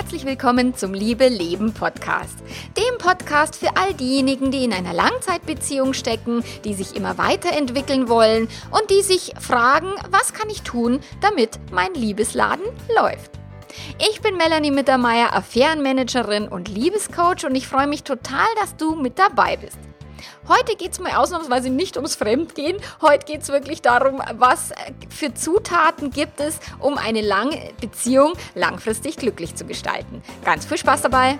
herzlich willkommen zum Liebe Leben Podcast. Dem Podcast für all diejenigen, die in einer Langzeitbeziehung stecken, die sich immer weiterentwickeln wollen und die sich fragen, was kann ich tun, damit mein Liebesladen läuft. Ich bin Melanie Mittermeier, Affärenmanagerin und Liebescoach und ich freue mich total, dass du mit dabei bist. Heute geht es mal ausnahmsweise nicht ums Fremdgehen. Heute geht es wirklich darum, was für Zutaten gibt es, um eine lange Beziehung langfristig glücklich zu gestalten. Ganz viel Spaß dabei!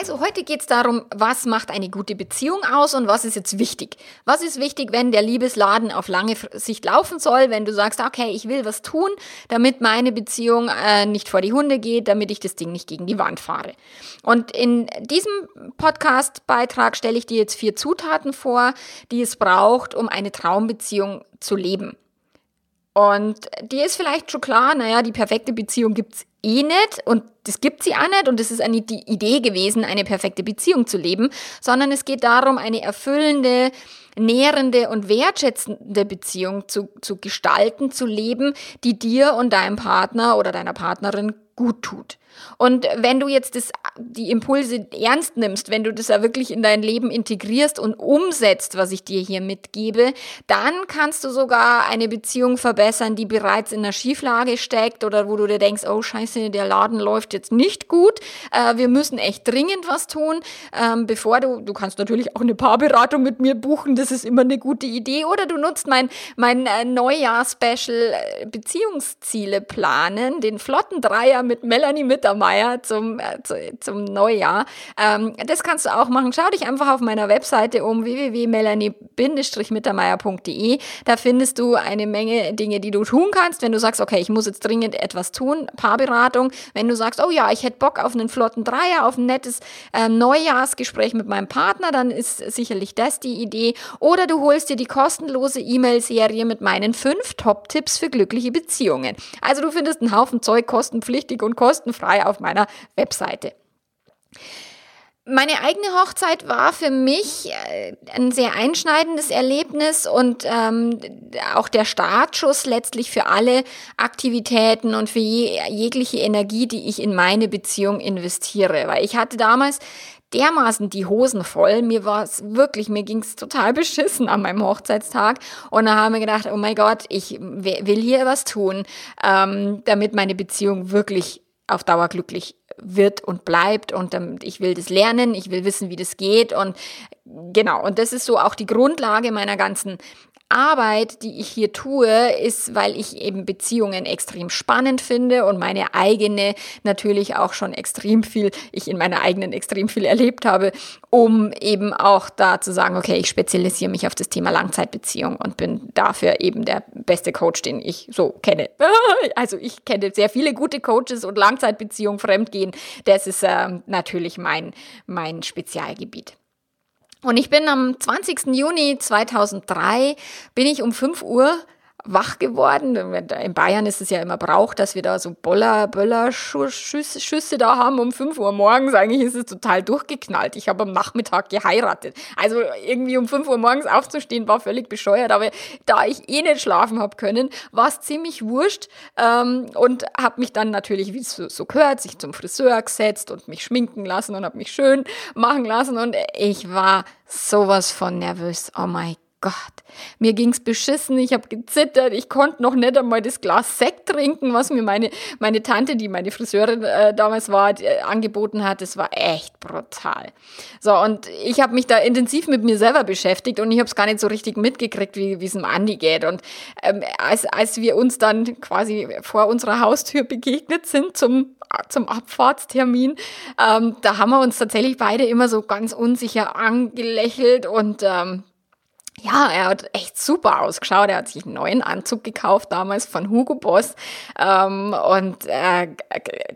Also heute geht es darum, was macht eine gute Beziehung aus und was ist jetzt wichtig. Was ist wichtig, wenn der Liebesladen auf lange Sicht laufen soll, wenn du sagst, okay, ich will was tun, damit meine Beziehung äh, nicht vor die Hunde geht, damit ich das Ding nicht gegen die Wand fahre. Und in diesem Podcast-Beitrag stelle ich dir jetzt vier Zutaten vor, die es braucht, um eine Traumbeziehung zu leben. Und dir ist vielleicht schon klar, naja, die perfekte Beziehung gibt's eh nicht und das gibt sie auch nicht und es ist eine die Idee gewesen, eine perfekte Beziehung zu leben, sondern es geht darum, eine erfüllende, nährende und wertschätzende Beziehung zu, zu gestalten, zu leben, die dir und deinem Partner oder deiner Partnerin gut tut. Und wenn du jetzt das, die Impulse ernst nimmst, wenn du das ja wirklich in dein Leben integrierst und umsetzt, was ich dir hier mitgebe, dann kannst du sogar eine Beziehung verbessern, die bereits in einer Schieflage steckt oder wo du dir denkst, oh scheiße, der Laden läuft jetzt nicht gut, äh, wir müssen echt dringend was tun, ähm, bevor du, du kannst natürlich auch eine Paarberatung mit mir buchen, das ist immer eine gute Idee, oder du nutzt mein, mein äh, Neujahr-Special äh, Beziehungsziele planen, den flotten Dreier mit Melanie mit Mittermeier zum, äh, zu, zum Neujahr. Ähm, das kannst du auch machen. Schau dich einfach auf meiner Webseite um www.melanie-mittermeier.de. Da findest du eine Menge Dinge, die du tun kannst. Wenn du sagst, okay, ich muss jetzt dringend etwas tun, Paarberatung. Wenn du sagst, oh ja, ich hätte Bock auf einen flotten Dreier, auf ein nettes ähm, Neujahrsgespräch mit meinem Partner, dann ist sicherlich das die Idee. Oder du holst dir die kostenlose E-Mail-Serie mit meinen fünf Top-Tipps für glückliche Beziehungen. Also du findest einen Haufen Zeug kostenpflichtig und kostenfrei auf meiner Webseite. Meine eigene Hochzeit war für mich äh, ein sehr einschneidendes Erlebnis und ähm, auch der Startschuss letztlich für alle Aktivitäten und für je, jegliche Energie, die ich in meine Beziehung investiere. Weil ich hatte damals dermaßen die Hosen voll. Mir war es wirklich, mir ging es total beschissen an meinem Hochzeitstag. Und da haben wir gedacht, oh mein Gott, ich will hier was tun, ähm, damit meine Beziehung wirklich auf Dauer glücklich wird und bleibt und ähm, ich will das lernen, ich will wissen, wie das geht und genau und das ist so auch die Grundlage meiner ganzen Arbeit, die ich hier tue, ist, weil ich eben Beziehungen extrem spannend finde und meine eigene natürlich auch schon extrem viel, ich in meiner eigenen extrem viel erlebt habe, um eben auch da zu sagen, okay, ich spezialisiere mich auf das Thema Langzeitbeziehung und bin dafür eben der beste Coach, den ich so kenne. Also ich kenne sehr viele gute Coaches und Langzeitbeziehung, Fremdgehen, das ist äh, natürlich mein, mein Spezialgebiet. Und ich bin am 20. Juni 2003, bin ich um 5 Uhr wach geworden. In Bayern ist es ja immer Brauch, dass wir da so Boller, Böller, Schüsse, Schüsse da haben um 5 Uhr morgens. Eigentlich ist es total durchgeknallt. Ich habe am Nachmittag geheiratet. Also irgendwie um 5 Uhr morgens aufzustehen war völlig bescheuert. Aber da ich eh nicht schlafen habe können, war es ziemlich wurscht ähm, und habe mich dann natürlich, wie es so, so gehört, sich zum Friseur gesetzt und mich schminken lassen und habe mich schön machen lassen. Und ich war sowas von nervös. Oh mein Gott. Gott, mir ging's beschissen, ich habe gezittert, ich konnte noch nicht einmal das Glas Sekt trinken, was mir meine, meine Tante, die meine Friseurin äh, damals war, die, äh, angeboten hat. Das war echt brutal. So, und ich habe mich da intensiv mit mir selber beschäftigt und ich habe es gar nicht so richtig mitgekriegt, wie es dem Andi geht. Und ähm, als, als wir uns dann quasi vor unserer Haustür begegnet sind zum, zum Abfahrtstermin, ähm, da haben wir uns tatsächlich beide immer so ganz unsicher angelächelt und ähm, ja, er hat echt super ausgeschaut. Er hat sich einen neuen Anzug gekauft, damals von Hugo Boss. Ähm, und äh,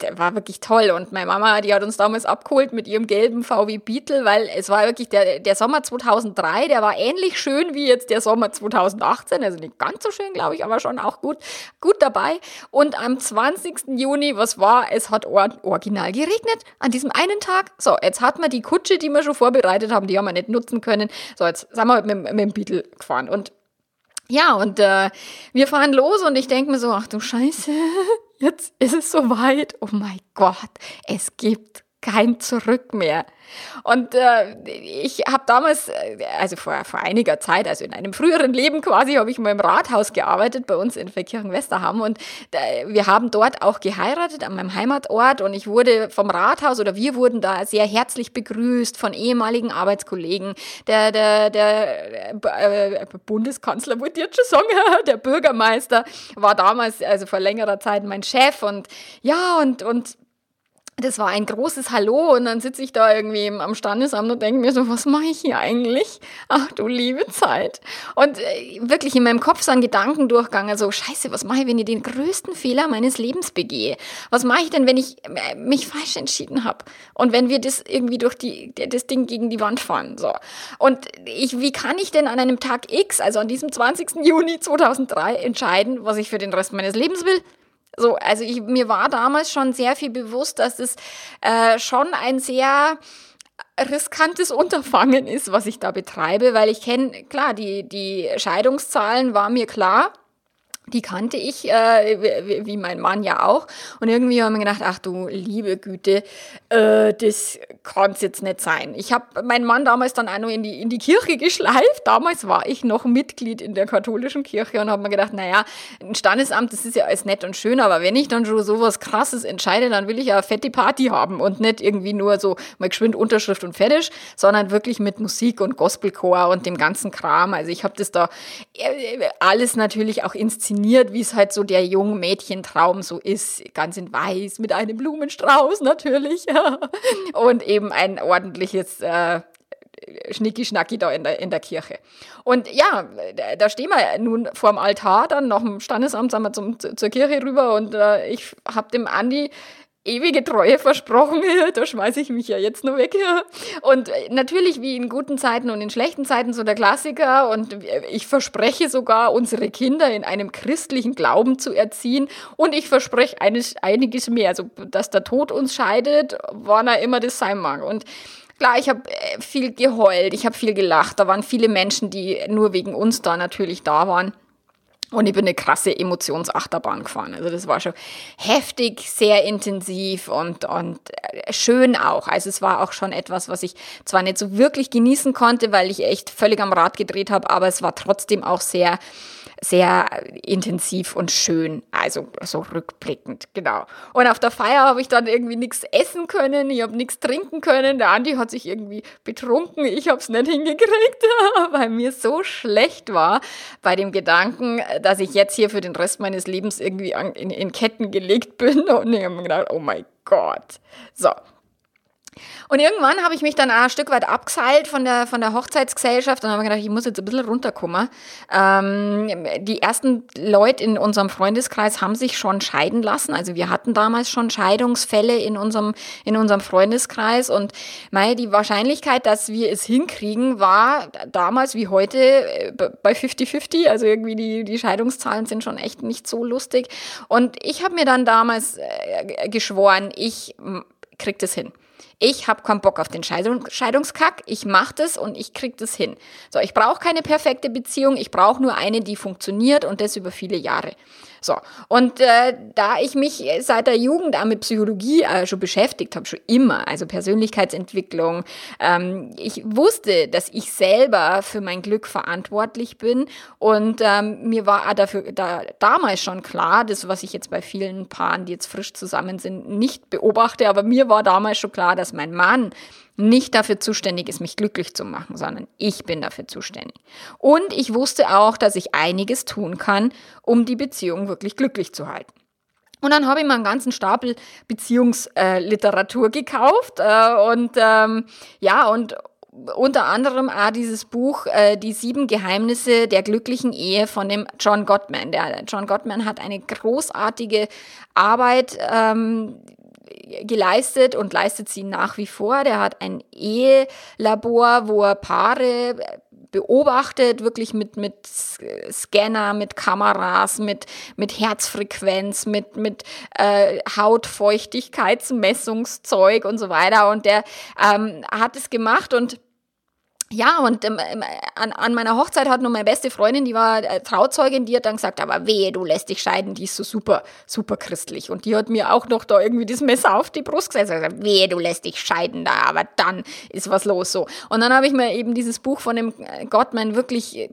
der war wirklich toll. Und meine Mama, die hat uns damals abgeholt mit ihrem gelben VW Beetle, weil es war wirklich der, der Sommer 2003, der war ähnlich schön wie jetzt der Sommer 2018. Also nicht ganz so schön, glaube ich, aber schon auch gut, gut dabei. Und am 20. Juni, was war? Es hat or original geregnet an diesem einen Tag. So, jetzt hat man die Kutsche, die wir schon vorbereitet haben, die haben wir nicht nutzen können. So, jetzt sind wir mit, mit dem Beetle gefahren. Und ja, und äh, wir fahren los und ich denke mir so, ach du Scheiße, jetzt ist es soweit. Oh mein Gott, es gibt kein Zurück mehr. Und äh, ich habe damals, äh, also vor, vor einiger Zeit, also in einem früheren Leben quasi, habe ich mal im Rathaus gearbeitet bei uns in Verkirchen-Westerham und da, wir haben dort auch geheiratet an meinem Heimatort und ich wurde vom Rathaus oder wir wurden da sehr herzlich begrüßt von ehemaligen Arbeitskollegen. Der, der, der äh, Bundeskanzler wollte jetzt schon sagen, der Bürgermeister war damals, also vor längerer Zeit mein Chef und ja, und, und das war ein großes Hallo und dann sitze ich da irgendwie am Standesamt und denke mir so, was mache ich hier eigentlich? Ach du liebe Zeit. Und äh, wirklich in meinem Kopf so ein Gedankendurchgang, also scheiße, was mache ich, wenn ich den größten Fehler meines Lebens begehe? Was mache ich denn, wenn ich äh, mich falsch entschieden habe? Und wenn wir das irgendwie durch die, das Ding gegen die Wand fahren? So. Und ich, wie kann ich denn an einem Tag X, also an diesem 20. Juni 2003, entscheiden, was ich für den Rest meines Lebens will? So, also ich, mir war damals schon sehr viel bewusst, dass es äh, schon ein sehr riskantes Unterfangen ist, was ich da betreibe, weil ich kenne, klar, die, die Scheidungszahlen war mir klar. Die kannte ich, äh, wie mein Mann ja auch. Und irgendwie haben wir gedacht, ach du liebe Güte, äh, das kann's jetzt nicht sein. Ich habe meinen Mann damals dann auch noch in die, in die Kirche geschleift. Damals war ich noch Mitglied in der katholischen Kirche und habe mir gedacht, naja, ein Standesamt, das ist ja alles nett und schön, aber wenn ich dann schon sowas Krasses entscheide, dann will ich ja eine fette Party haben und nicht irgendwie nur so mal geschwind Unterschrift und fertig, sondern wirklich mit Musik und Gospelchor und dem ganzen Kram. Also ich habe das da äh, alles natürlich auch inszeniert inszeniert, wie es halt so der jungen Mädchentraum so ist, ganz in weiß, mit einem Blumenstrauß natürlich und eben ein ordentliches äh, Schnicki-Schnacki da in der, in der Kirche. Und ja, da stehen wir nun vorm Altar, dann nach dem Standesamt sind wir zum, zur Kirche rüber und äh, ich habe dem Andi ewige Treue versprochen, da schmeiße ich mich ja jetzt nur weg. Und natürlich wie in guten Zeiten und in schlechten Zeiten so der Klassiker und ich verspreche sogar, unsere Kinder in einem christlichen Glauben zu erziehen und ich verspreche eines, einiges mehr, also dass der Tod uns scheidet, wann er immer das sein mag. Und Klar, ich habe äh, viel geheult, ich habe viel gelacht. Da waren viele Menschen, die nur wegen uns da natürlich da waren. Und ich bin eine krasse Emotionsachterbahn gefahren. Also das war schon heftig, sehr intensiv und, und äh, schön auch. Also es war auch schon etwas, was ich zwar nicht so wirklich genießen konnte, weil ich echt völlig am Rad gedreht habe, aber es war trotzdem auch sehr sehr intensiv und schön, also so rückblickend, genau. Und auf der Feier habe ich dann irgendwie nichts essen können, ich habe nichts trinken können, der Andi hat sich irgendwie betrunken, ich habe es nicht hingekriegt, weil mir so schlecht war bei dem Gedanken, dass ich jetzt hier für den Rest meines Lebens irgendwie in, in Ketten gelegt bin und ich habe mir gedacht, oh mein Gott. So, und irgendwann habe ich mich dann auch ein Stück weit abgeseilt von der, von der Hochzeitsgesellschaft und habe gedacht, ich muss jetzt ein bisschen runterkommen. Ähm, die ersten Leute in unserem Freundeskreis haben sich schon scheiden lassen. Also wir hatten damals schon Scheidungsfälle in unserem, in unserem Freundeskreis und mei, die Wahrscheinlichkeit, dass wir es hinkriegen, war damals wie heute äh, bei 50-50. Also irgendwie die, die Scheidungszahlen sind schon echt nicht so lustig. Und ich habe mir dann damals äh, geschworen, ich krieg das hin. Ich habe keinen Bock auf den Scheidung, Scheidungskack. Ich mache das und ich krieg das hin. So, ich brauche keine perfekte Beziehung. Ich brauche nur eine, die funktioniert und das über viele Jahre. So, und äh, da ich mich seit der Jugend auch mit Psychologie äh, schon beschäftigt habe, schon immer, also Persönlichkeitsentwicklung, ähm, ich wusste, dass ich selber für mein Glück verantwortlich bin. Und ähm, mir war auch dafür da, damals schon klar, das, was ich jetzt bei vielen Paaren, die jetzt frisch zusammen sind, nicht beobachte, aber mir war damals schon klar, dass mein Mann nicht dafür zuständig ist, mich glücklich zu machen, sondern ich bin dafür zuständig. Und ich wusste auch, dass ich einiges tun kann, um die Beziehung wirklich glücklich zu halten. Und dann habe ich mal einen ganzen Stapel Beziehungsliteratur gekauft äh, und ähm, ja, und unter anderem auch dieses Buch äh, Die sieben Geheimnisse der glücklichen Ehe von dem John Gottman. Der John Gottman hat eine großartige Arbeit ähm, geleistet und leistet sie nach wie vor. Der hat ein Ehelabor, wo er Paare beobachtet, wirklich mit, mit Scanner, mit Kameras, mit, mit Herzfrequenz, mit, mit äh, Hautfeuchtigkeitsmessungszeug und so weiter. Und der ähm, hat es gemacht und ja, und ähm, ähm, an, an meiner Hochzeit hat nur meine beste Freundin, die war äh, Trauzeugin, die hat dann gesagt, aber wehe, du lässt dich scheiden, die ist so super, super christlich. Und die hat mir auch noch da irgendwie das Messer auf die Brust gesetzt und gesagt, wehe, du lässt dich scheiden da, aber dann ist was los so. Und dann habe ich mir eben dieses Buch von dem äh, Gottman wirklich äh,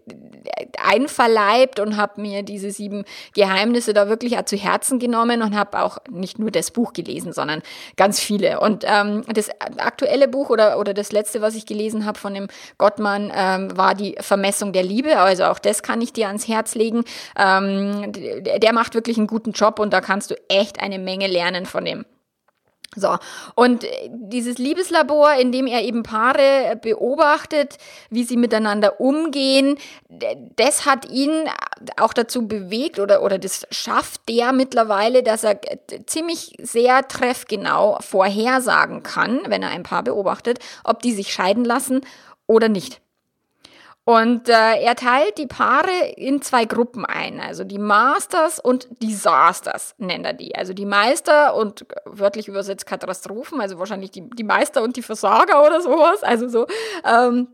einverleibt und habe mir diese sieben Geheimnisse da wirklich auch zu Herzen genommen und habe auch nicht nur das Buch gelesen, sondern ganz viele. Und ähm, das aktuelle Buch oder, oder das letzte, was ich gelesen habe von dem Gottmann ähm, war die Vermessung der Liebe. Also auch das kann ich dir ans Herz legen. Ähm, der macht wirklich einen guten Job und da kannst du echt eine Menge lernen von dem. So, und dieses Liebeslabor, in dem er eben Paare beobachtet, wie sie miteinander umgehen, das hat ihn auch dazu bewegt oder, oder das schafft der mittlerweile, dass er ziemlich sehr treffgenau vorhersagen kann, wenn er ein Paar beobachtet, ob die sich scheiden lassen oder nicht. Und äh, er teilt die Paare in zwei Gruppen ein, also die Masters und Disasters nennt er die. Also die Meister und wörtlich übersetzt Katastrophen, also wahrscheinlich die, die Meister und die Versager oder sowas. Also so. Ähm,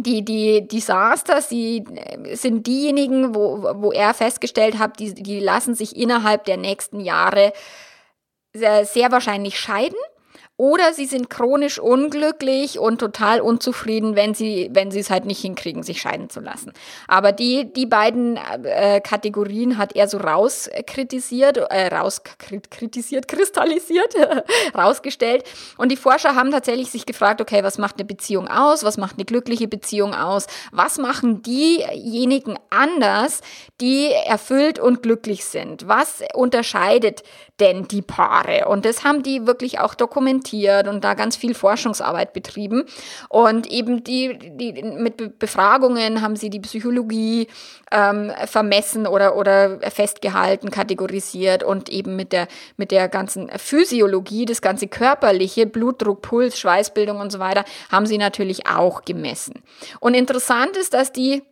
die, die Disasters, die äh, sind diejenigen, wo, wo er festgestellt hat, die, die lassen sich innerhalb der nächsten Jahre sehr, sehr wahrscheinlich scheiden oder sie sind chronisch unglücklich und total unzufrieden, wenn sie, wenn sie es halt nicht hinkriegen, sich scheiden zu lassen. Aber die, die beiden äh, Kategorien hat er so rauskritisiert, äh, rauskritisiert, kristallisiert, rausgestellt. Und die Forscher haben tatsächlich sich gefragt, okay, was macht eine Beziehung aus? Was macht eine glückliche Beziehung aus? Was machen diejenigen anders, die erfüllt und glücklich sind? Was unterscheidet denn die Paare? Und das haben die wirklich auch dokumentiert dokumentiert und da ganz viel Forschungsarbeit betrieben. Und eben die, die mit Befragungen haben sie die Psychologie ähm, vermessen oder, oder festgehalten, kategorisiert und eben mit der, mit der ganzen Physiologie, das ganze körperliche, Blutdruck, Puls, Schweißbildung und so weiter, haben sie natürlich auch gemessen. Und interessant ist, dass die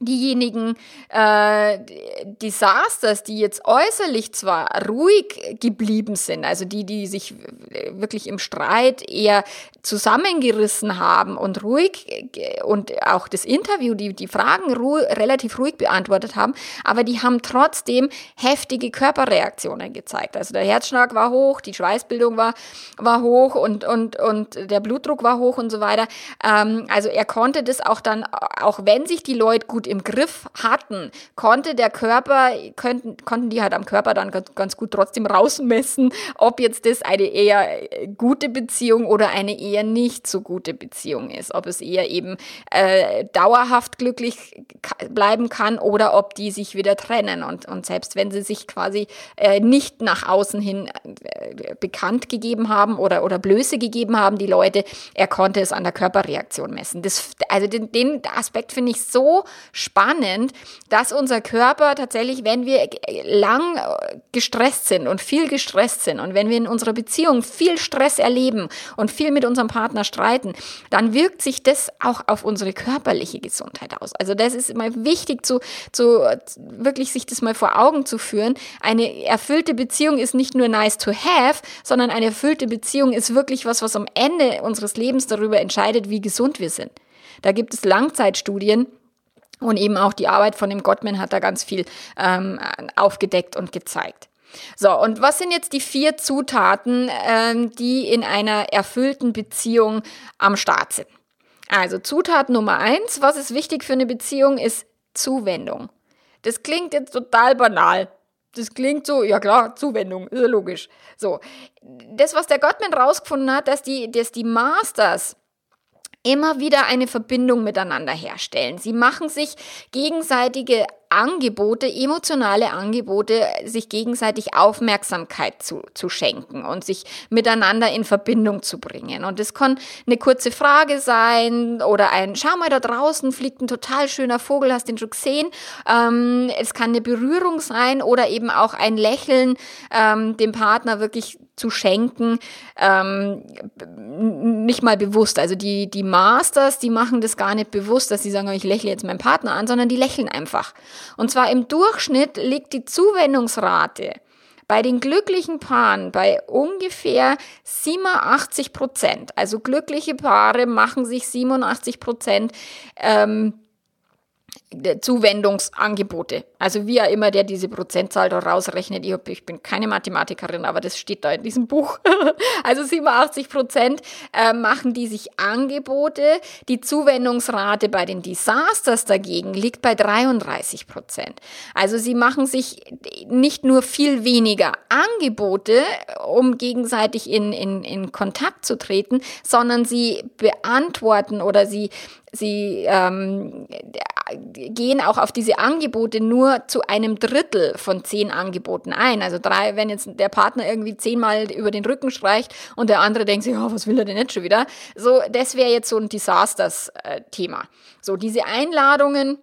diejenigen äh, Disasters, die jetzt äußerlich zwar ruhig geblieben sind, also die, die sich wirklich im Streit eher zusammengerissen haben und ruhig und auch das Interview, die, die Fragen ru relativ ruhig beantwortet haben, aber die haben trotzdem heftige Körperreaktionen gezeigt. Also der Herzschlag war hoch, die Schweißbildung war, war hoch und, und, und der Blutdruck war hoch und so weiter. Ähm, also er konnte das auch dann, auch wenn sich die Leute gut im Griff hatten, konnte der Körper, könnten, konnten die halt am Körper dann ganz, gut trotzdem rausmessen, ob jetzt das eine eher gute Beziehung oder eine eher nicht so gute Beziehung ist. Ob es eher eben äh, dauerhaft glücklich bleiben kann oder ob die sich wieder trennen. Und, und selbst wenn sie sich quasi äh, nicht nach außen hin äh, bekannt gegeben haben oder, oder Blöße gegeben haben, die Leute, er konnte es an der Körperreaktion messen. Das, also den, den Aspekt finde ich so spannend, dass unser Körper tatsächlich, wenn wir lang gestresst sind und viel gestresst sind und wenn wir in unserer Beziehung viel Stress erleben und viel mit unserem Partner streiten, dann wirkt sich das auch auf unsere körperliche Gesundheit aus. Also das ist immer wichtig zu, zu wirklich sich das mal vor Augen zu führen. Eine erfüllte Beziehung ist nicht nur nice to have, sondern eine erfüllte Beziehung ist wirklich was, was am Ende unseres Lebens darüber entscheidet, wie gesund wir sind. Da gibt es Langzeitstudien, und eben auch die Arbeit von dem Gottman hat da ganz viel ähm, aufgedeckt und gezeigt. So, und was sind jetzt die vier Zutaten, ähm, die in einer erfüllten Beziehung am Start sind? Also Zutat Nummer eins, was ist wichtig für eine Beziehung, ist Zuwendung. Das klingt jetzt total banal. Das klingt so, ja klar, Zuwendung, ist ja logisch. So, das, was der Gottman rausgefunden hat, dass die, dass die Masters immer wieder eine Verbindung miteinander herstellen. Sie machen sich gegenseitige Angebote, emotionale Angebote, sich gegenseitig Aufmerksamkeit zu, zu schenken und sich miteinander in Verbindung zu bringen. Und das kann eine kurze Frage sein oder ein, schau mal, da draußen fliegt ein total schöner Vogel, hast den schon gesehen. Ähm, es kann eine Berührung sein oder eben auch ein Lächeln, ähm, dem Partner wirklich zu schenken, ähm, nicht mal bewusst. Also die, die Masters, die machen das gar nicht bewusst, dass sie sagen, ich lächle jetzt meinen Partner an, sondern die lächeln einfach. Und zwar im Durchschnitt liegt die Zuwendungsrate bei den glücklichen Paaren bei ungefähr 87 Prozent. Also glückliche Paare machen sich 87 Prozent ähm, Zuwendungsangebote. Also wie auch immer der diese Prozentzahl da rausrechnet. Ich, ich bin keine Mathematikerin, aber das steht da in diesem Buch. also 87 Prozent äh, machen die sich Angebote. Die Zuwendungsrate bei den Disasters dagegen liegt bei 33 Prozent. Also sie machen sich nicht nur viel weniger Angebote, um gegenseitig in, in, in Kontakt zu treten, sondern sie beantworten oder sie Sie ähm, gehen auch auf diese Angebote nur zu einem Drittel von zehn Angeboten ein. Also drei, wenn jetzt der Partner irgendwie zehnmal über den Rücken streicht und der andere denkt sich, oh, was will er denn jetzt schon wieder? So, das wäre jetzt so ein Disasters-Thema. So, diese Einladungen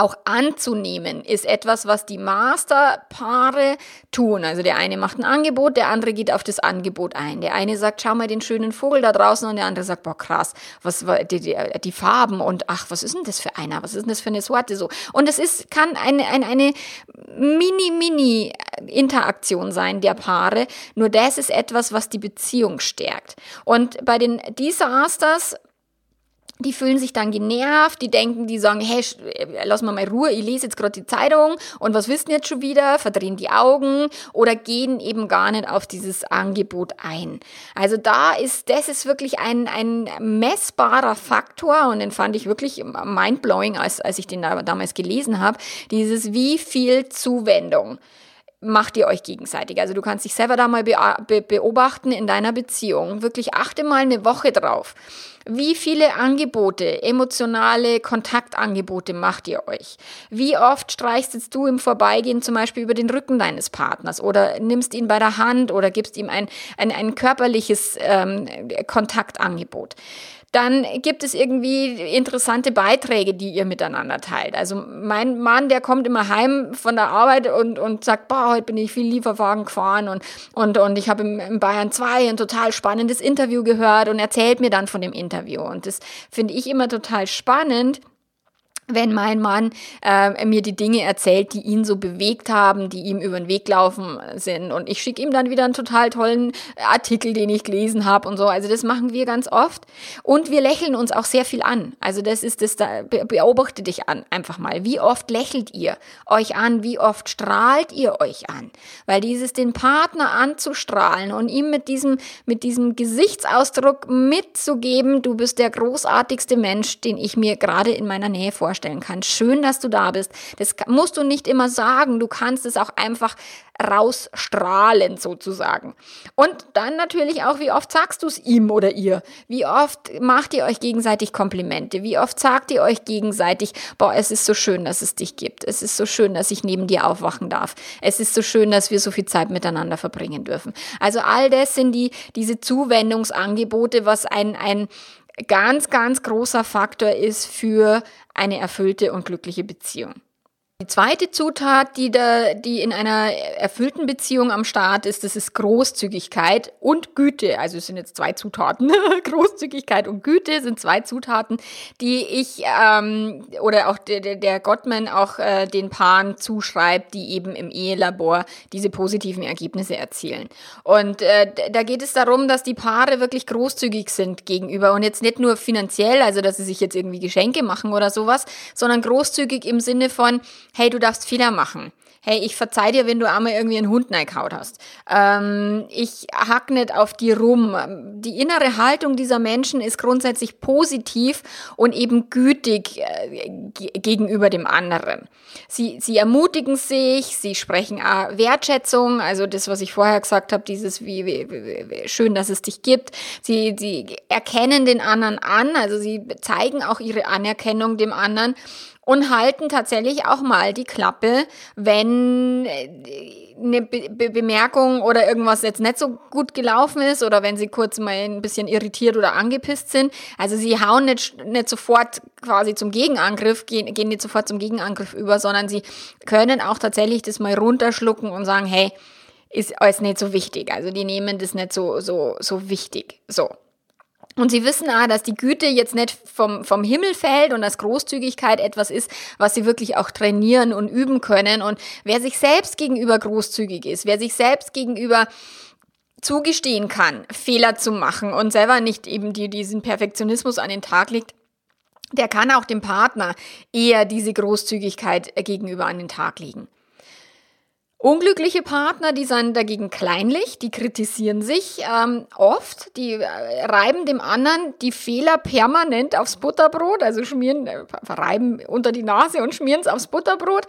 auch anzunehmen, ist etwas, was die Masterpaare tun. Also der eine macht ein Angebot, der andere geht auf das Angebot ein. Der eine sagt, schau mal den schönen Vogel da draußen und der andere sagt, boah krass, was die, die, die Farben und ach, was ist denn das für einer? Was ist denn das für eine Sorte so? Und es ist kann eine eine, eine mini mini Interaktion sein der Paare. Nur das ist etwas, was die Beziehung stärkt. Und bei den Disasters die fühlen sich dann genervt, die denken, die sagen, hey, lass mal mal Ruhe, ich lese jetzt gerade die Zeitung. Und was wissen jetzt schon wieder, verdrehen die Augen oder gehen eben gar nicht auf dieses Angebot ein. Also da ist, das ist wirklich ein, ein messbarer Faktor und den fand ich wirklich mindblowing, als, als ich den da damals gelesen habe, dieses wie viel Zuwendung macht ihr euch gegenseitig. Also du kannst dich selber da mal beobachten in deiner Beziehung. Wirklich achte mal eine Woche drauf. Wie viele Angebote, emotionale Kontaktangebote macht ihr euch? Wie oft streichst du im Vorbeigehen zum Beispiel über den Rücken deines Partners oder nimmst ihn bei der Hand oder gibst ihm ein, ein, ein körperliches ähm, Kontaktangebot? Dann gibt es irgendwie interessante Beiträge, die ihr miteinander teilt. Also mein Mann, der kommt immer heim von der Arbeit und, und sagt, boah, heute bin ich viel Lieferwagen gefahren und, und, und ich habe im Bayern 2 ein total spannendes Interview gehört und erzählt mir dann von dem Interview. Und das finde ich immer total spannend wenn mein Mann äh, mir die Dinge erzählt, die ihn so bewegt haben, die ihm über den Weg laufen sind. Und ich schicke ihm dann wieder einen total tollen Artikel, den ich gelesen habe und so. Also das machen wir ganz oft. Und wir lächeln uns auch sehr viel an. Also das ist das, da beobachte dich an, einfach mal. Wie oft lächelt ihr euch an? Wie oft strahlt ihr euch an? Weil dieses den Partner anzustrahlen und ihm mit diesem, mit diesem Gesichtsausdruck mitzugeben, du bist der großartigste Mensch, den ich mir gerade in meiner Nähe vorstelle vorstellen kann. Schön, dass du da bist. Das musst du nicht immer sagen. Du kannst es auch einfach rausstrahlen sozusagen. Und dann natürlich auch, wie oft sagst du es ihm oder ihr? Wie oft macht ihr euch gegenseitig Komplimente? Wie oft sagt ihr euch gegenseitig, boah, es ist so schön, dass es dich gibt. Es ist so schön, dass ich neben dir aufwachen darf. Es ist so schön, dass wir so viel Zeit miteinander verbringen dürfen. Also all das sind die, diese Zuwendungsangebote, was ein, ein ganz, ganz großer Faktor ist für eine erfüllte und glückliche Beziehung. Die zweite Zutat, die, da, die in einer erfüllten Beziehung am Start ist, das ist Großzügigkeit und Güte. Also es sind jetzt zwei Zutaten. Großzügigkeit und Güte sind zwei Zutaten, die ich ähm, oder auch der, der Gottman auch äh, den Paaren zuschreibt, die eben im Ehelabor diese positiven Ergebnisse erzielen. Und äh, da geht es darum, dass die Paare wirklich großzügig sind gegenüber und jetzt nicht nur finanziell, also dass sie sich jetzt irgendwie Geschenke machen oder sowas, sondern großzügig im Sinne von, hey, du darfst Fehler machen. Hey, ich verzeih dir, wenn du einmal irgendwie einen Hund neikaut hast. Ähm, ich hack nicht auf die rum. Die innere Haltung dieser Menschen ist grundsätzlich positiv und eben gütig äh, gegenüber dem anderen. Sie, sie ermutigen sich, sie sprechen äh, Wertschätzung, also das, was ich vorher gesagt habe, dieses wie, wie, wie schön, dass es dich gibt. Sie, sie erkennen den anderen an, also sie zeigen auch ihre Anerkennung dem anderen und halten tatsächlich auch mal die Klappe, wenn eine Be Be Bemerkung oder irgendwas jetzt nicht so gut gelaufen ist oder wenn sie kurz mal ein bisschen irritiert oder angepisst sind. Also sie hauen nicht, nicht sofort quasi zum Gegenangriff, gehen, gehen nicht sofort zum Gegenangriff über, sondern sie können auch tatsächlich das mal runterschlucken und sagen, hey, ist alles nicht so wichtig. Also die nehmen das nicht so, so, so wichtig. So. Und sie wissen auch, dass die Güte jetzt nicht vom, vom Himmel fällt und dass Großzügigkeit etwas ist, was sie wirklich auch trainieren und üben können. Und wer sich selbst gegenüber großzügig ist, wer sich selbst gegenüber zugestehen kann, Fehler zu machen und selber nicht eben die, diesen Perfektionismus an den Tag legt, der kann auch dem Partner eher diese Großzügigkeit gegenüber an den Tag legen. Unglückliche Partner, die sind dagegen kleinlich, die kritisieren sich ähm, oft, die äh, reiben dem anderen die Fehler permanent aufs Butterbrot, also schmieren, äh, reiben unter die Nase und schmieren es aufs Butterbrot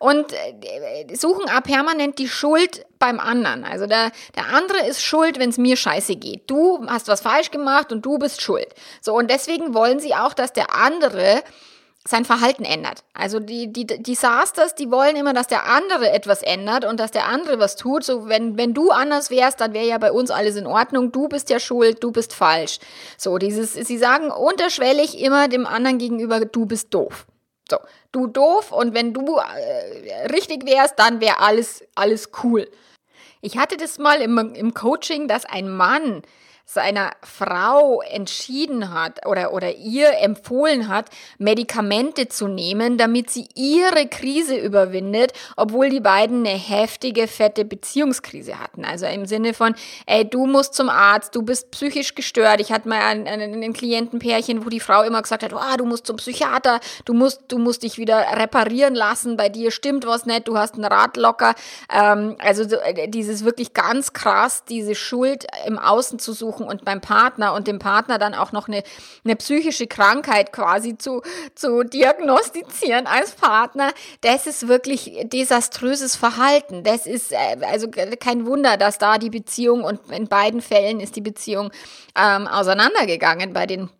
und äh, suchen auch permanent die Schuld beim anderen. Also der, der andere ist schuld, wenn es mir scheiße geht. Du hast was falsch gemacht und du bist schuld. So, und deswegen wollen sie auch, dass der andere sein Verhalten ändert. Also die, die Disasters, die wollen immer, dass der andere etwas ändert und dass der andere was tut. So, wenn, wenn du anders wärst, dann wäre ja bei uns alles in Ordnung. Du bist ja schuld, du bist falsch. So, dieses, sie sagen unterschwellig immer dem anderen gegenüber, du bist doof. So, du doof und wenn du äh, richtig wärst, dann wäre alles, alles cool. Ich hatte das mal im, im Coaching, dass ein Mann seiner Frau entschieden hat oder, oder ihr empfohlen hat, Medikamente zu nehmen, damit sie ihre Krise überwindet, obwohl die beiden eine heftige, fette Beziehungskrise hatten. Also im Sinne von, ey, du musst zum Arzt, du bist psychisch gestört. Ich hatte mal ein, ein, ein Klientenpärchen, wo die Frau immer gesagt hat, oh, du musst zum Psychiater, du musst, du musst dich wieder reparieren lassen, bei dir stimmt was nicht, du hast ein Rad locker. Ähm, also äh, dieses wirklich ganz krass, diese Schuld im Außen zu suchen suchen und beim Partner und dem Partner dann auch noch eine, eine psychische Krankheit quasi zu, zu diagnostizieren als Partner, das ist wirklich desaströses Verhalten. Das ist äh, also kein Wunder, dass da die Beziehung und in beiden Fällen ist die Beziehung ähm, auseinandergegangen bei den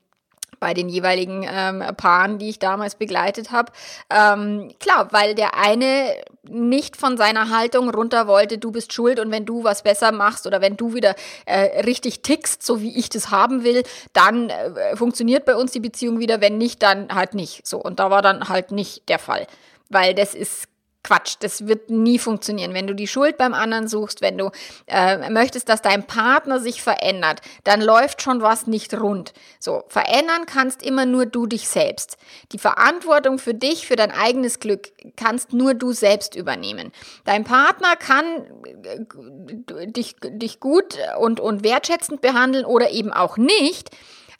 bei den jeweiligen ähm, Paaren, die ich damals begleitet habe. Ähm, klar, weil der eine nicht von seiner Haltung runter wollte, du bist schuld und wenn du was besser machst oder wenn du wieder äh, richtig tickst, so wie ich das haben will, dann äh, funktioniert bei uns die Beziehung wieder, wenn nicht, dann halt nicht. So, und da war dann halt nicht der Fall. Weil das ist Quatsch, das wird nie funktionieren. Wenn du die Schuld beim anderen suchst, wenn du äh, möchtest, dass dein Partner sich verändert, dann läuft schon was nicht rund. So, verändern kannst immer nur du dich selbst. Die Verantwortung für dich, für dein eigenes Glück, kannst nur du selbst übernehmen. Dein Partner kann äh, dich, dich gut und, und wertschätzend behandeln oder eben auch nicht.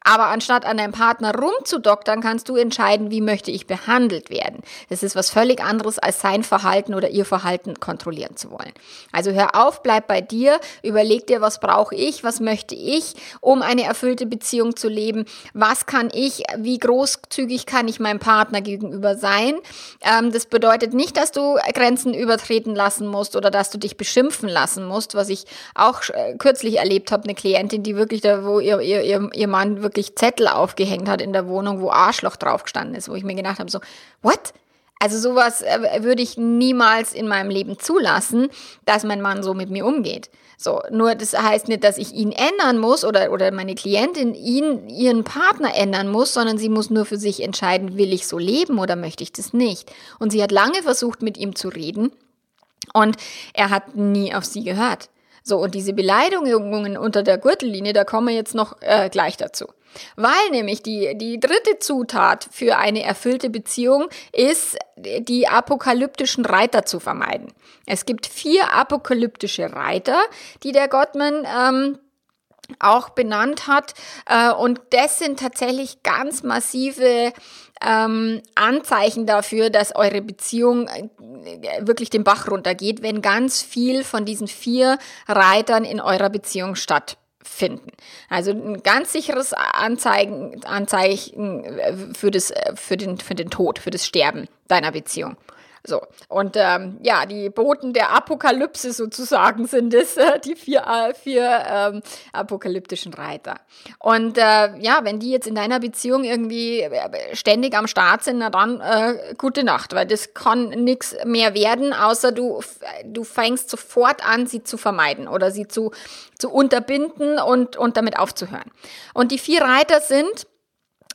Aber anstatt an deinem Partner rumzudoktern, kannst du entscheiden, wie möchte ich behandelt werden. Das ist was völlig anderes, als sein Verhalten oder ihr Verhalten kontrollieren zu wollen. Also hör auf, bleib bei dir, überleg dir, was brauche ich, was möchte ich, um eine erfüllte Beziehung zu leben, was kann ich, wie großzügig kann ich meinem Partner gegenüber sein. Ähm, das bedeutet nicht, dass du Grenzen übertreten lassen musst oder dass du dich beschimpfen lassen musst, was ich auch äh, kürzlich erlebt habe, eine Klientin, die wirklich da, wo ihr, ihr, ihr, ihr Mann wirklich wirklich Zettel aufgehängt hat in der Wohnung, wo Arschloch drauf gestanden ist, wo ich mir gedacht habe, so, what? Also sowas äh, würde ich niemals in meinem Leben zulassen, dass mein Mann so mit mir umgeht. So, nur das heißt nicht, dass ich ihn ändern muss oder, oder meine Klientin ihn, ihren Partner ändern muss, sondern sie muss nur für sich entscheiden, will ich so leben oder möchte ich das nicht. Und sie hat lange versucht, mit ihm zu reden und er hat nie auf sie gehört. So, und diese Beleidigungen unter der Gürtellinie, da kommen wir jetzt noch äh, gleich dazu. Weil nämlich die, die dritte Zutat für eine erfüllte Beziehung ist, die apokalyptischen Reiter zu vermeiden. Es gibt vier apokalyptische Reiter, die der Gottman ähm, auch benannt hat. Äh, und das sind tatsächlich ganz massive ähm, Anzeichen dafür, dass eure Beziehung äh, wirklich den Bach runtergeht, wenn ganz viel von diesen vier Reitern in eurer Beziehung stattfindet finden. Also ein ganz sicheres Anzeigen, Anzeichen für, das, für, den, für den Tod, für das Sterben deiner Beziehung. So, und ähm, ja, die Boten der Apokalypse sozusagen sind es, äh, die vier, äh, vier ähm, apokalyptischen Reiter. Und äh, ja, wenn die jetzt in deiner Beziehung irgendwie äh, ständig am Start sind, na dann äh, gute Nacht, weil das kann nichts mehr werden, außer du, du fängst sofort an, sie zu vermeiden oder sie zu, zu unterbinden und, und damit aufzuhören. Und die vier Reiter sind,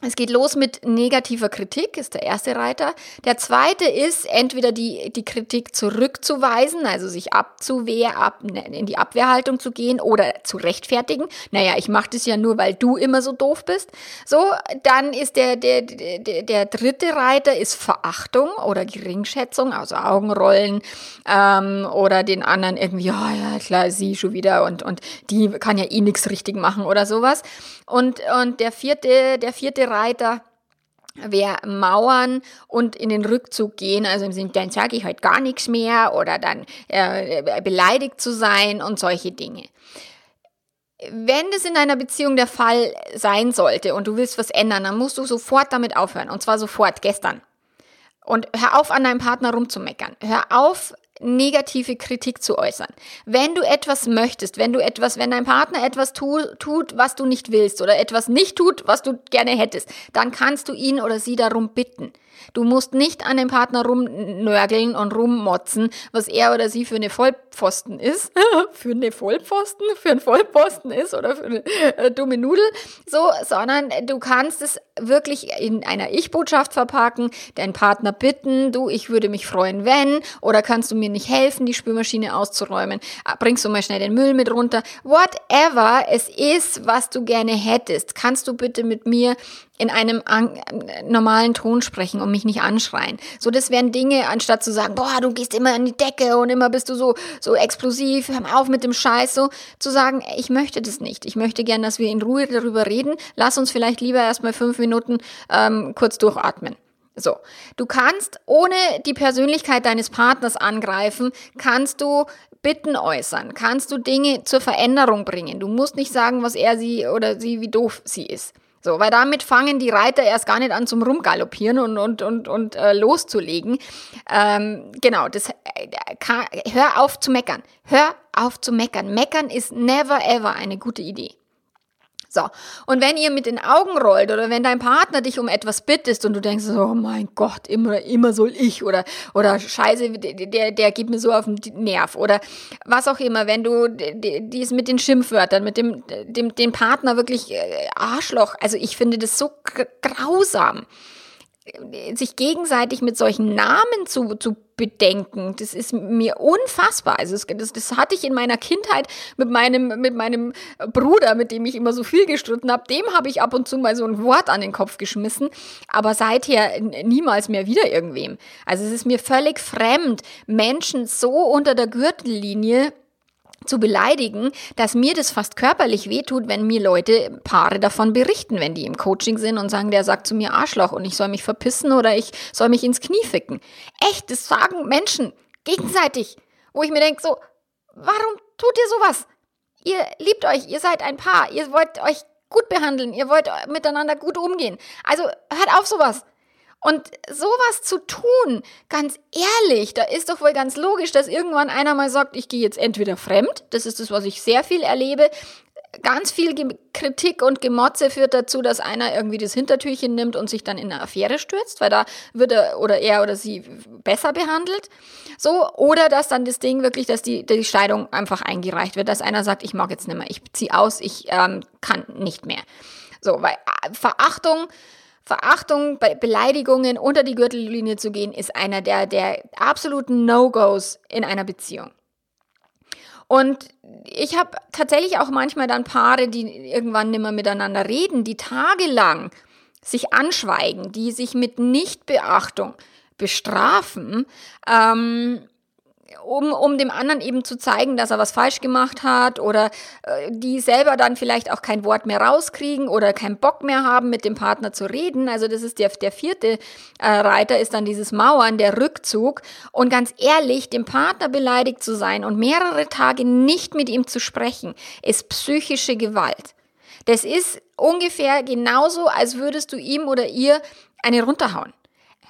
es geht los mit negativer Kritik, ist der erste Reiter. Der zweite ist, entweder die, die Kritik zurückzuweisen, also sich abzuwehr, ab, in die Abwehrhaltung zu gehen oder zu rechtfertigen. Naja, ich mache das ja nur, weil du immer so doof bist. So, dann ist der, der, der, der dritte Reiter ist Verachtung oder Geringschätzung, also Augenrollen ähm, oder den anderen irgendwie, ja, ja, klar, sie schon wieder und, und die kann ja eh nichts richtig machen oder sowas. Und, und der vierte, der vierte Reiter wäre Mauern und in den Rückzug gehen, also im Sinne, dann sage ich heute gar nichts mehr oder dann äh, beleidigt zu sein und solche Dinge. Wenn das in einer Beziehung der Fall sein sollte und du willst was ändern, dann musst du sofort damit aufhören und zwar sofort, gestern. Und hör auf, an deinem Partner rumzumeckern. Hör auf, negative Kritik zu äußern. Wenn du etwas möchtest, wenn du etwas, wenn dein Partner etwas tu, tut, was du nicht willst oder etwas nicht tut, was du gerne hättest, dann kannst du ihn oder sie darum bitten. Du musst nicht an dem Partner rumnörgeln und rummotzen, was er oder sie für eine Vollpfosten ist. für eine Vollpfosten? Für einen Vollpfosten ist oder für eine äh, dumme Nudel. So, sondern du kannst es wirklich in einer Ich-Botschaft verpacken, deinen Partner bitten, du, ich würde mich freuen, wenn, oder kannst du mir nicht helfen, die Spülmaschine auszuräumen, ah, bringst du mal schnell den Müll mit runter, whatever es ist, was du gerne hättest, kannst du bitte mit mir in einem normalen Ton sprechen und mich nicht anschreien. So, das wären Dinge, anstatt zu sagen, boah, du gehst immer an die Decke und immer bist du so, so explosiv, hör mal auf mit dem Scheiß, so, zu sagen, ich möchte das nicht. Ich möchte gern, dass wir in Ruhe darüber reden. Lass uns vielleicht lieber erstmal fünf Minuten ähm, kurz durchatmen. So, du kannst ohne die Persönlichkeit deines Partners angreifen, kannst du Bitten äußern, kannst du Dinge zur Veränderung bringen. Du musst nicht sagen, was er sie oder sie, wie doof sie ist. So, weil damit fangen die Reiter erst gar nicht an zum Rumgaloppieren und, und, und, und äh, loszulegen. Ähm, genau, das, äh, kann, hör auf zu meckern. Hör auf zu meckern. Meckern ist never ever eine gute Idee. So. Und wenn ihr mit den Augen rollt oder wenn dein Partner dich um etwas bittest und du denkst, oh mein Gott, immer, immer soll ich oder, oder Scheiße, der, der geht mir so auf den Nerv oder was auch immer, wenn du dies mit den Schimpfwörtern, mit dem, dem, dem Partner wirklich äh, Arschloch, also ich finde das so grausam sich gegenseitig mit solchen Namen zu, zu bedenken, das ist mir unfassbar. Also das, das hatte ich in meiner Kindheit mit meinem, mit meinem Bruder, mit dem ich immer so viel gestritten habe. Dem habe ich ab und zu mal so ein Wort an den Kopf geschmissen, aber seither niemals mehr wieder irgendwem. Also es ist mir völlig fremd, Menschen so unter der Gürtellinie zu beleidigen, dass mir das fast körperlich wehtut, wenn mir Leute, Paare davon berichten, wenn die im Coaching sind und sagen, der sagt zu mir Arschloch und ich soll mich verpissen oder ich soll mich ins Knie ficken. Echt, das sagen Menschen gegenseitig, wo ich mir denke, so, warum tut ihr sowas? Ihr liebt euch, ihr seid ein Paar, ihr wollt euch gut behandeln, ihr wollt miteinander gut umgehen. Also hört auf sowas. Und sowas zu tun, ganz ehrlich, da ist doch wohl ganz logisch, dass irgendwann einer mal sagt, ich gehe jetzt entweder fremd, das ist das, was ich sehr viel erlebe, ganz viel Kritik und Gemotze führt dazu, dass einer irgendwie das Hintertürchen nimmt und sich dann in eine Affäre stürzt, weil da wird er oder er oder sie besser behandelt. So, oder dass dann das Ding wirklich, dass die, die Scheidung einfach eingereicht wird, dass einer sagt, ich mag jetzt nicht mehr, ich ziehe aus, ich ähm, kann nicht mehr. So, weil äh, Verachtung Verachtung, bei Beleidigungen unter die Gürtellinie zu gehen, ist einer der, der absoluten No-Gos in einer Beziehung. Und ich habe tatsächlich auch manchmal dann Paare, die irgendwann nimmer miteinander reden, die tagelang sich anschweigen, die sich mit Nichtbeachtung bestrafen. Ähm, um, um dem anderen eben zu zeigen, dass er was falsch gemacht hat oder äh, die selber dann vielleicht auch kein Wort mehr rauskriegen oder keinen Bock mehr haben, mit dem Partner zu reden. Also das ist der, der vierte äh, Reiter, ist dann dieses Mauern, der Rückzug. Und ganz ehrlich, dem Partner beleidigt zu sein und mehrere Tage nicht mit ihm zu sprechen, ist psychische Gewalt. Das ist ungefähr genauso, als würdest du ihm oder ihr eine runterhauen.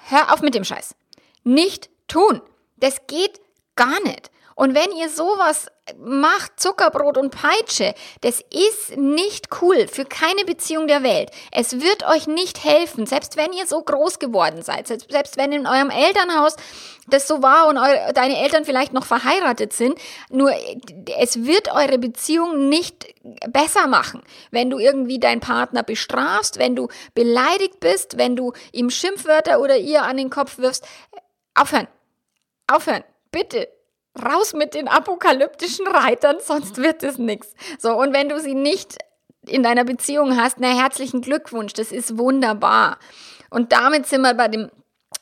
Hör auf mit dem Scheiß. Nicht tun. Das geht gar nicht. Und wenn ihr sowas macht, Zuckerbrot und Peitsche, das ist nicht cool für keine Beziehung der Welt. Es wird euch nicht helfen, selbst wenn ihr so groß geworden seid, selbst wenn in eurem Elternhaus das so war und eure, deine Eltern vielleicht noch verheiratet sind, nur es wird eure Beziehung nicht besser machen, wenn du irgendwie deinen Partner bestrafst, wenn du beleidigt bist, wenn du ihm Schimpfwörter oder ihr an den Kopf wirfst. Aufhören. Aufhören. Bitte raus mit den apokalyptischen Reitern, sonst wird es nichts. So, und wenn du sie nicht in deiner Beziehung hast, na herzlichen Glückwunsch, das ist wunderbar. Und damit sind wir bei dem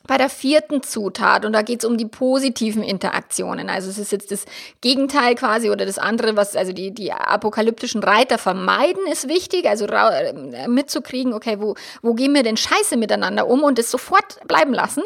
bei der vierten Zutat und da geht es um die positiven Interaktionen. Also es ist jetzt das Gegenteil quasi oder das andere, was also die, die apokalyptischen Reiter vermeiden, ist wichtig, also äh, mitzukriegen, okay, wo, wo gehen wir denn Scheiße miteinander um und es sofort bleiben lassen.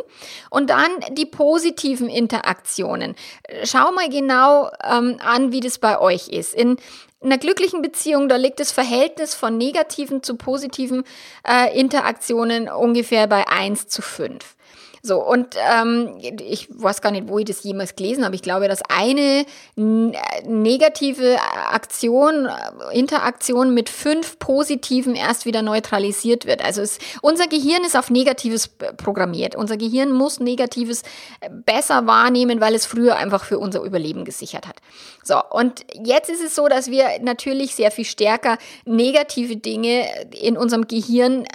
Und dann die positiven Interaktionen. Schau mal genau ähm, an, wie das bei euch ist. In in einer glücklichen Beziehung, da liegt das Verhältnis von negativen zu positiven äh, Interaktionen ungefähr bei 1 zu 5. So, und ähm, ich weiß gar nicht, wo ich das jemals gelesen habe. Ich glaube, dass eine negative Aktion, Interaktion mit fünf positiven erst wieder neutralisiert wird. Also es, unser Gehirn ist auf Negatives programmiert. Unser Gehirn muss Negatives besser wahrnehmen, weil es früher einfach für unser Überleben gesichert hat. So, und jetzt ist es so, dass wir natürlich sehr viel stärker negative Dinge in unserem Gehirn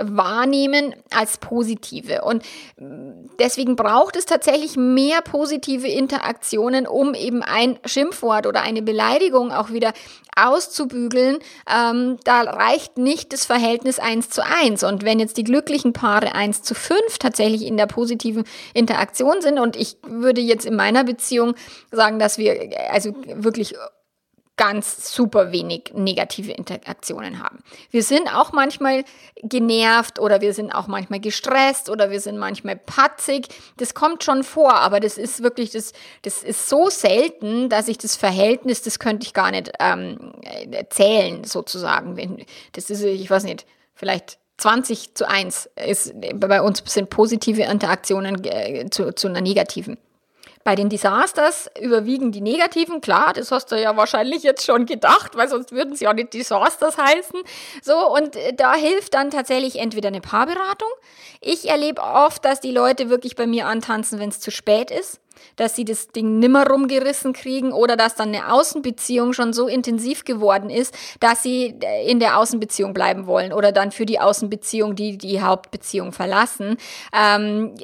wahrnehmen als positive. Und deswegen braucht es tatsächlich mehr positive Interaktionen, um eben ein Schimpfwort oder eine Beleidigung auch wieder auszubügeln. Ähm, da reicht nicht das Verhältnis 1 zu 1. Und wenn jetzt die glücklichen Paare 1 zu 5 tatsächlich in der positiven Interaktion sind, und ich würde jetzt in meiner Beziehung sagen, dass wir also wirklich ganz super wenig negative Interaktionen haben. Wir sind auch manchmal genervt oder wir sind auch manchmal gestresst oder wir sind manchmal patzig. Das kommt schon vor, aber das ist wirklich, das, das ist so selten, dass ich das Verhältnis, das könnte ich gar nicht ähm, zählen sozusagen. Das ist, ich weiß nicht, vielleicht 20 zu 1 ist, bei uns sind positive Interaktionen äh, zu, zu einer negativen. Bei den Disasters überwiegen die negativen, klar, das hast du ja wahrscheinlich jetzt schon gedacht, weil sonst würden sie auch nicht Disasters heißen. So, und äh, da hilft dann tatsächlich entweder eine Paarberatung. Ich erlebe oft, dass die Leute wirklich bei mir antanzen, wenn es zu spät ist dass sie das Ding nimmer rumgerissen kriegen oder dass dann eine Außenbeziehung schon so intensiv geworden ist, dass sie äh, in der Außenbeziehung bleiben wollen oder dann für die Außenbeziehung die die Hauptbeziehung verlassen. Ähm,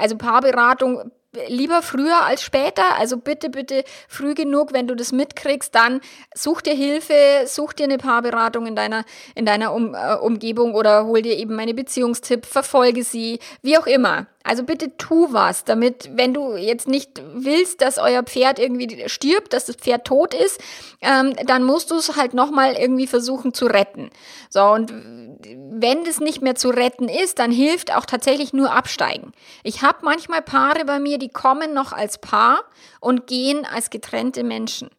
also Paarberatung lieber früher als später. Also bitte, bitte früh genug, wenn du das mitkriegst, dann such dir Hilfe, such dir eine Paarberatung in deiner, in deiner um, äh, Umgebung oder hol dir eben meine Beziehungstipp, verfolge sie, wie auch immer. Also bitte tu was, damit, wenn du jetzt nicht willst, dass euer Pferd irgendwie stirbt, dass das Pferd tot ist, ähm, dann musst du es halt nochmal irgendwie versuchen zu retten. So, und wenn das nicht mehr zu retten ist, dann hilft auch tatsächlich nur absteigen. Ich habe manchmal Paare bei mir, die kommen noch als Paar und gehen als getrennte Menschen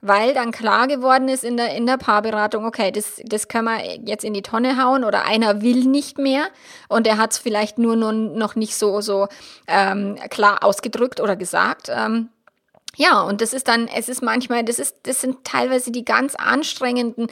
weil dann klar geworden ist in der, in der Paarberatung, okay, das, das können wir jetzt in die Tonne hauen oder einer will nicht mehr und er hat es vielleicht nur, nur noch nicht so, so ähm, klar ausgedrückt oder gesagt. Ähm, ja, und das ist dann, es ist manchmal, das ist, das sind teilweise die ganz anstrengenden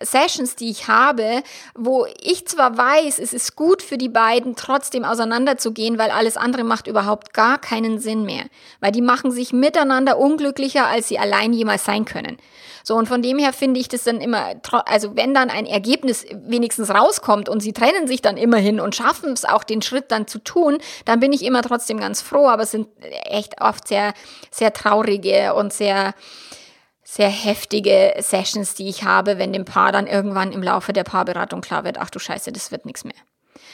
Sessions, die ich habe, wo ich zwar weiß, es ist gut für die beiden, trotzdem auseinanderzugehen, weil alles andere macht überhaupt gar keinen Sinn mehr. Weil die machen sich miteinander unglücklicher, als sie allein jemals sein können. So, und von dem her finde ich das dann immer, also wenn dann ein Ergebnis wenigstens rauskommt und sie trennen sich dann immerhin und schaffen es auch, den Schritt dann zu tun, dann bin ich immer trotzdem ganz froh, aber es sind echt oft sehr, sehr traurige und sehr, sehr heftige Sessions, die ich habe, wenn dem Paar dann irgendwann im Laufe der Paarberatung klar wird, ach du Scheiße, das wird nichts mehr.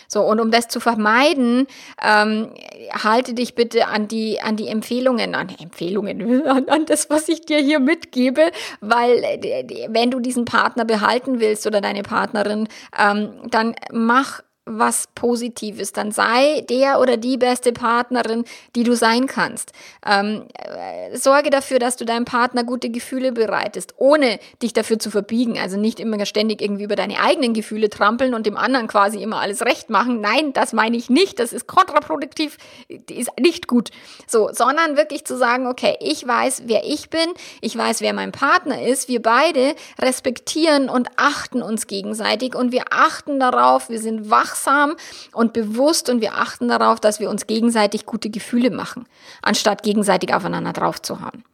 So, und um das zu vermeiden, ähm, halte dich bitte an die, an die Empfehlungen, an Empfehlungen, an, an das, was ich dir hier mitgebe, weil äh, wenn du diesen Partner behalten willst oder deine Partnerin, ähm, dann mach was Positives, dann sei der oder die beste Partnerin, die du sein kannst. Ähm, äh, sorge dafür, dass du deinem Partner gute Gefühle bereitest, ohne dich dafür zu verbiegen. Also nicht immer ständig irgendwie über deine eigenen Gefühle trampeln und dem anderen quasi immer alles recht machen. Nein, das meine ich nicht. Das ist kontraproduktiv, ist nicht gut. So, sondern wirklich zu sagen, okay, ich weiß, wer ich bin, ich weiß, wer mein Partner ist. Wir beide respektieren und achten uns gegenseitig und wir achten darauf, wir sind wach wachsam und bewusst und wir achten darauf, dass wir uns gegenseitig gute Gefühle machen, anstatt gegenseitig aufeinander draufzuhauen.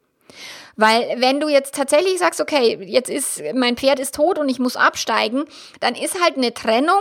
Weil wenn du jetzt tatsächlich sagst, okay, jetzt ist mein Pferd ist tot und ich muss absteigen, dann ist halt eine Trennung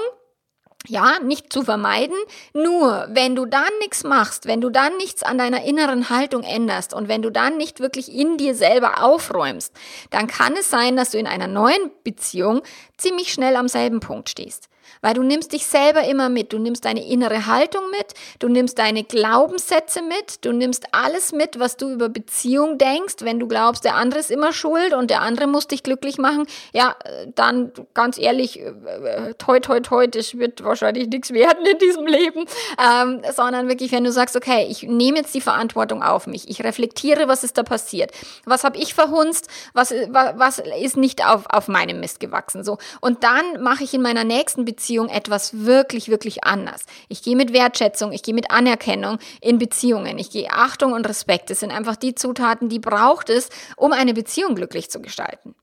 ja, nicht zu vermeiden. Nur, wenn du dann nichts machst, wenn du dann nichts an deiner inneren Haltung änderst und wenn du dann nicht wirklich in dir selber aufräumst, dann kann es sein, dass du in einer neuen Beziehung ziemlich schnell am selben Punkt stehst weil du nimmst dich selber immer mit. Du nimmst deine innere Haltung mit, du nimmst deine Glaubenssätze mit, du nimmst alles mit, was du über Beziehung denkst. Wenn du glaubst, der andere ist immer schuld und der andere muss dich glücklich machen, ja, dann ganz ehrlich, äh, äh, toi, toi, toi, das wird wahrscheinlich nichts werden in diesem Leben, ähm, sondern wirklich, wenn du sagst, okay, ich nehme jetzt die Verantwortung auf mich, ich reflektiere, was ist da passiert, was habe ich verhunzt, was, was ist nicht auf, auf meinem Mist gewachsen, so. Und dann mache ich in meiner nächsten Beziehung Beziehung etwas wirklich, wirklich anders. Ich gehe mit Wertschätzung, ich gehe mit Anerkennung in Beziehungen. Ich gehe Achtung und Respekt. Das sind einfach die Zutaten, die braucht es, um eine Beziehung glücklich zu gestalten.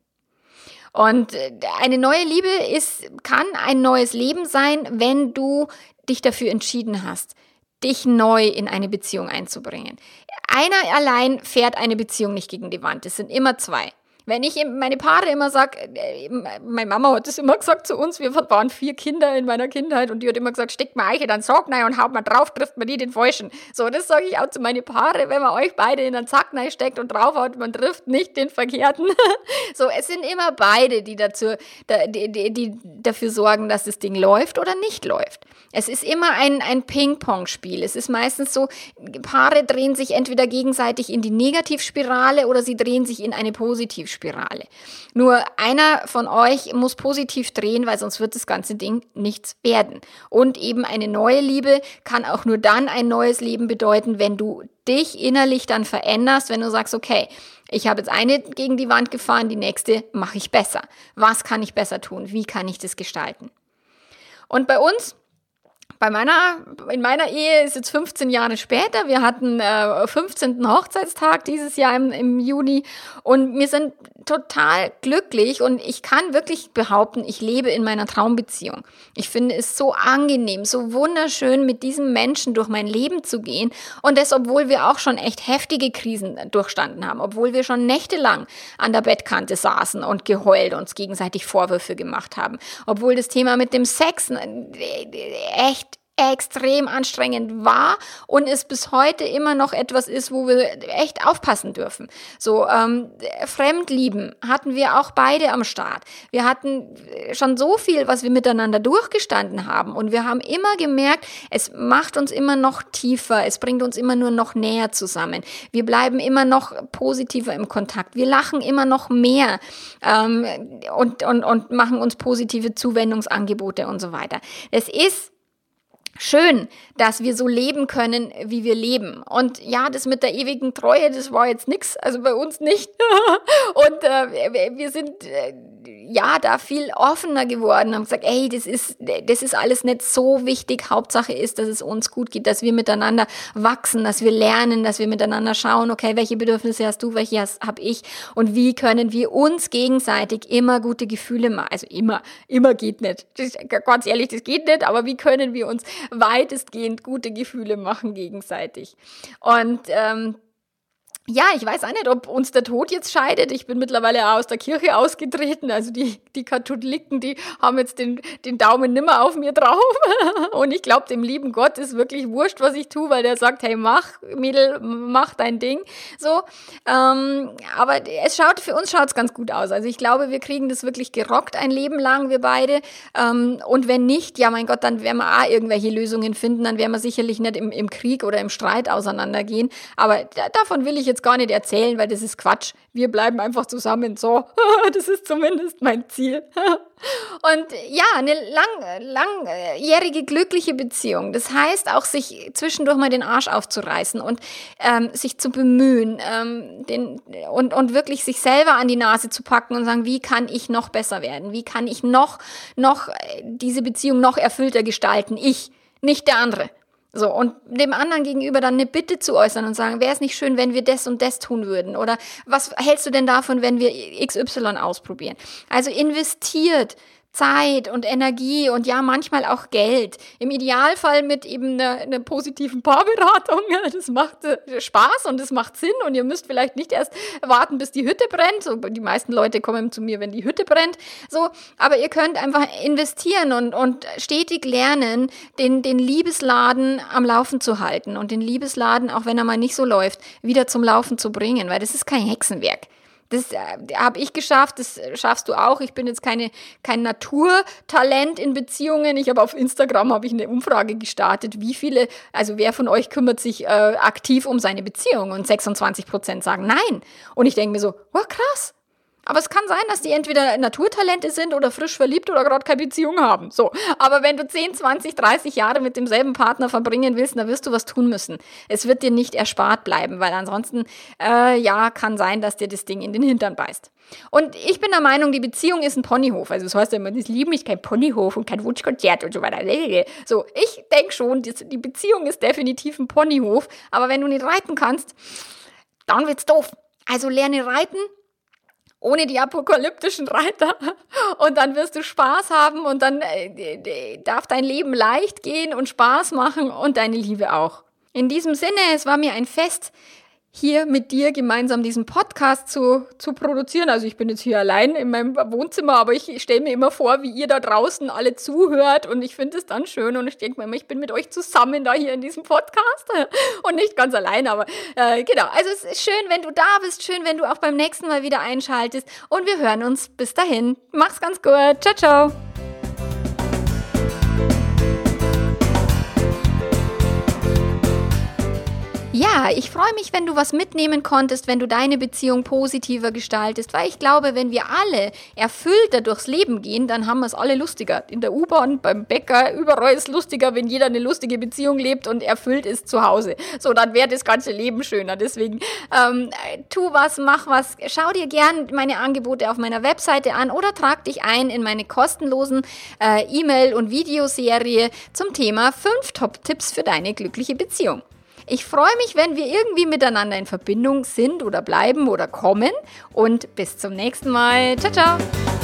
Und äh, eine neue Liebe ist, kann ein neues Leben sein, wenn du dich dafür entschieden hast, dich neu in eine Beziehung einzubringen. Einer allein fährt eine Beziehung nicht gegen die Wand. Es sind immer zwei. Wenn ich meine Paare immer sage, äh, meine Mama hat das immer gesagt zu uns, wir waren vier Kinder in meiner Kindheit und die hat immer gesagt, steckt mal Eiche dann Sack rein und haut mal drauf, trifft man nie den Falschen. So, das sage ich auch zu meinen Paare, wenn man euch beide in einen Sack steckt und draufhaut, man trifft nicht den Verkehrten. so, es sind immer beide, die dazu, die, die, die dafür sorgen, dass das Ding läuft oder nicht läuft. Es ist immer ein, ein Ping-Pong-Spiel. Es ist meistens so, Paare drehen sich entweder gegenseitig in die Negativspirale oder sie drehen sich in eine Positivspirale. Nur einer von euch muss positiv drehen, weil sonst wird das ganze Ding nichts werden. Und eben eine neue Liebe kann auch nur dann ein neues Leben bedeuten, wenn du dich innerlich dann veränderst, wenn du sagst, okay, ich habe jetzt eine gegen die Wand gefahren, die nächste mache ich besser. Was kann ich besser tun? Wie kann ich das gestalten? Und bei uns bei meiner, in meiner Ehe ist jetzt 15 Jahre später. Wir hatten äh, 15. Hochzeitstag dieses Jahr im, im Juni und wir sind total glücklich und ich kann wirklich behaupten, ich lebe in meiner Traumbeziehung. Ich finde es so angenehm, so wunderschön, mit diesem Menschen durch mein Leben zu gehen und das, obwohl wir auch schon echt heftige Krisen durchstanden haben, obwohl wir schon nächtelang an der Bettkante saßen und geheult uns gegenseitig Vorwürfe gemacht haben, obwohl das Thema mit dem Sex äh, echt extrem anstrengend war und es bis heute immer noch etwas ist, wo wir echt aufpassen dürfen. So ähm, Fremdlieben hatten wir auch beide am Start. Wir hatten schon so viel, was wir miteinander durchgestanden haben und wir haben immer gemerkt, es macht uns immer noch tiefer, es bringt uns immer nur noch näher zusammen. Wir bleiben immer noch positiver im Kontakt, wir lachen immer noch mehr ähm, und, und, und machen uns positive Zuwendungsangebote und so weiter. Es ist schön, dass wir so leben können, wie wir leben. Und ja, das mit der ewigen Treue, das war jetzt nix, also bei uns nicht. und äh, wir sind äh, ja da viel offener geworden, haben gesagt, ey, das ist das ist alles nicht so wichtig. Hauptsache ist, dass es uns gut geht, dass wir miteinander wachsen, dass wir lernen, dass wir miteinander schauen, okay, welche Bedürfnisse hast du, welche habe ich und wie können wir uns gegenseitig immer gute Gefühle machen. Also immer, immer geht nicht. Das, ganz ehrlich, das geht nicht, aber wie können wir uns weitestgehend gute Gefühle machen gegenseitig. Und ähm, ja, ich weiß auch nicht, ob uns der Tod jetzt scheidet. Ich bin mittlerweile auch aus der Kirche ausgetreten. Also die, die Katholiken, die haben jetzt den, den Daumen nimmer auf mir drauf. Und ich glaube, dem lieben Gott ist wirklich wurscht, was ich tue, weil der sagt, hey, mach, Mädel, mach dein Ding. So. Ähm, aber es schaut, für uns schaut's ganz gut aus. Also ich glaube, wir kriegen das wirklich gerockt ein Leben lang, wir beide. Ähm, und wenn nicht, ja, mein Gott, dann werden wir auch irgendwelche Lösungen finden. Dann werden wir sicherlich nicht im, im Krieg oder im Streit auseinandergehen. Aber davon will ich jetzt jetzt gar nicht erzählen, weil das ist Quatsch. Wir bleiben einfach zusammen. So, das ist zumindest mein Ziel. Und ja, eine lang, langjährige glückliche Beziehung. Das heißt auch, sich zwischendurch mal den Arsch aufzureißen und ähm, sich zu bemühen ähm, den, und, und wirklich sich selber an die Nase zu packen und sagen, wie kann ich noch besser werden? Wie kann ich noch, noch diese Beziehung noch erfüllter gestalten? Ich, nicht der andere. So, und dem anderen gegenüber dann eine Bitte zu äußern und sagen, wäre es nicht schön, wenn wir das und das tun würden? Oder was hältst du denn davon, wenn wir XY ausprobieren? Also investiert Zeit und Energie und ja, manchmal auch Geld. Im Idealfall mit eben einer, einer positiven Paarberatung. Das macht äh, Spaß und es macht Sinn und ihr müsst vielleicht nicht erst warten, bis die Hütte brennt. So, die meisten Leute kommen zu mir, wenn die Hütte brennt. So, aber ihr könnt einfach investieren und, und stetig lernen, den, den Liebesladen am Laufen zu halten und den Liebesladen, auch wenn er mal nicht so läuft, wieder zum Laufen zu bringen, weil das ist kein Hexenwerk. Das äh, habe ich geschafft, das schaffst du auch. Ich bin jetzt keine, kein Naturtalent in Beziehungen. Ich habe auf Instagram habe ich eine Umfrage gestartet, wie viele, also wer von euch kümmert sich äh, aktiv um seine Beziehung? Und 26 Prozent sagen nein. Und ich denke mir so, wow, krass. Aber es kann sein, dass die entweder Naturtalente sind oder frisch verliebt oder gerade keine Beziehung haben. So. Aber wenn du 10, 20, 30 Jahre mit demselben Partner verbringen willst, dann wirst du was tun müssen. Es wird dir nicht erspart bleiben, weil ansonsten, äh, ja, kann sein, dass dir das Ding in den Hintern beißt. Und ich bin der Meinung, die Beziehung ist ein Ponyhof. Also das heißt ja immer, das Leben ist kein Ponyhof und kein Wunschkonzert und so weiter. So, ich denke schon, die Beziehung ist definitiv ein Ponyhof. Aber wenn du nicht reiten kannst, dann wird's doof. Also lerne reiten, ohne die apokalyptischen Reiter und dann wirst du Spaß haben und dann äh, darf dein Leben leicht gehen und Spaß machen und deine Liebe auch. In diesem Sinne, es war mir ein Fest, hier mit dir gemeinsam diesen Podcast zu, zu produzieren. Also ich bin jetzt hier allein in meinem Wohnzimmer, aber ich stelle mir immer vor, wie ihr da draußen alle zuhört und ich finde es dann schön und ich denke mir immer, ich bin mit euch zusammen da hier in diesem Podcast und nicht ganz allein, aber äh, genau. Also es ist schön, wenn du da bist, schön, wenn du auch beim nächsten Mal wieder einschaltest und wir hören uns bis dahin. Mach's ganz gut. Ciao, ciao. Ja, ich freue mich, wenn du was mitnehmen konntest, wenn du deine Beziehung positiver gestaltest, weil ich glaube, wenn wir alle erfüllter durchs Leben gehen, dann haben wir es alle lustiger. In der U-Bahn, beim Bäcker, überall ist es lustiger, wenn jeder eine lustige Beziehung lebt und erfüllt ist zu Hause. So, dann wäre das ganze Leben schöner. Deswegen ähm, tu was, mach was, schau dir gern meine Angebote auf meiner Webseite an oder trag dich ein in meine kostenlosen äh, E-Mail- und Videoserie zum Thema 5 Top-Tipps für deine glückliche Beziehung. Ich freue mich, wenn wir irgendwie miteinander in Verbindung sind oder bleiben oder kommen. Und bis zum nächsten Mal. Ciao, ciao.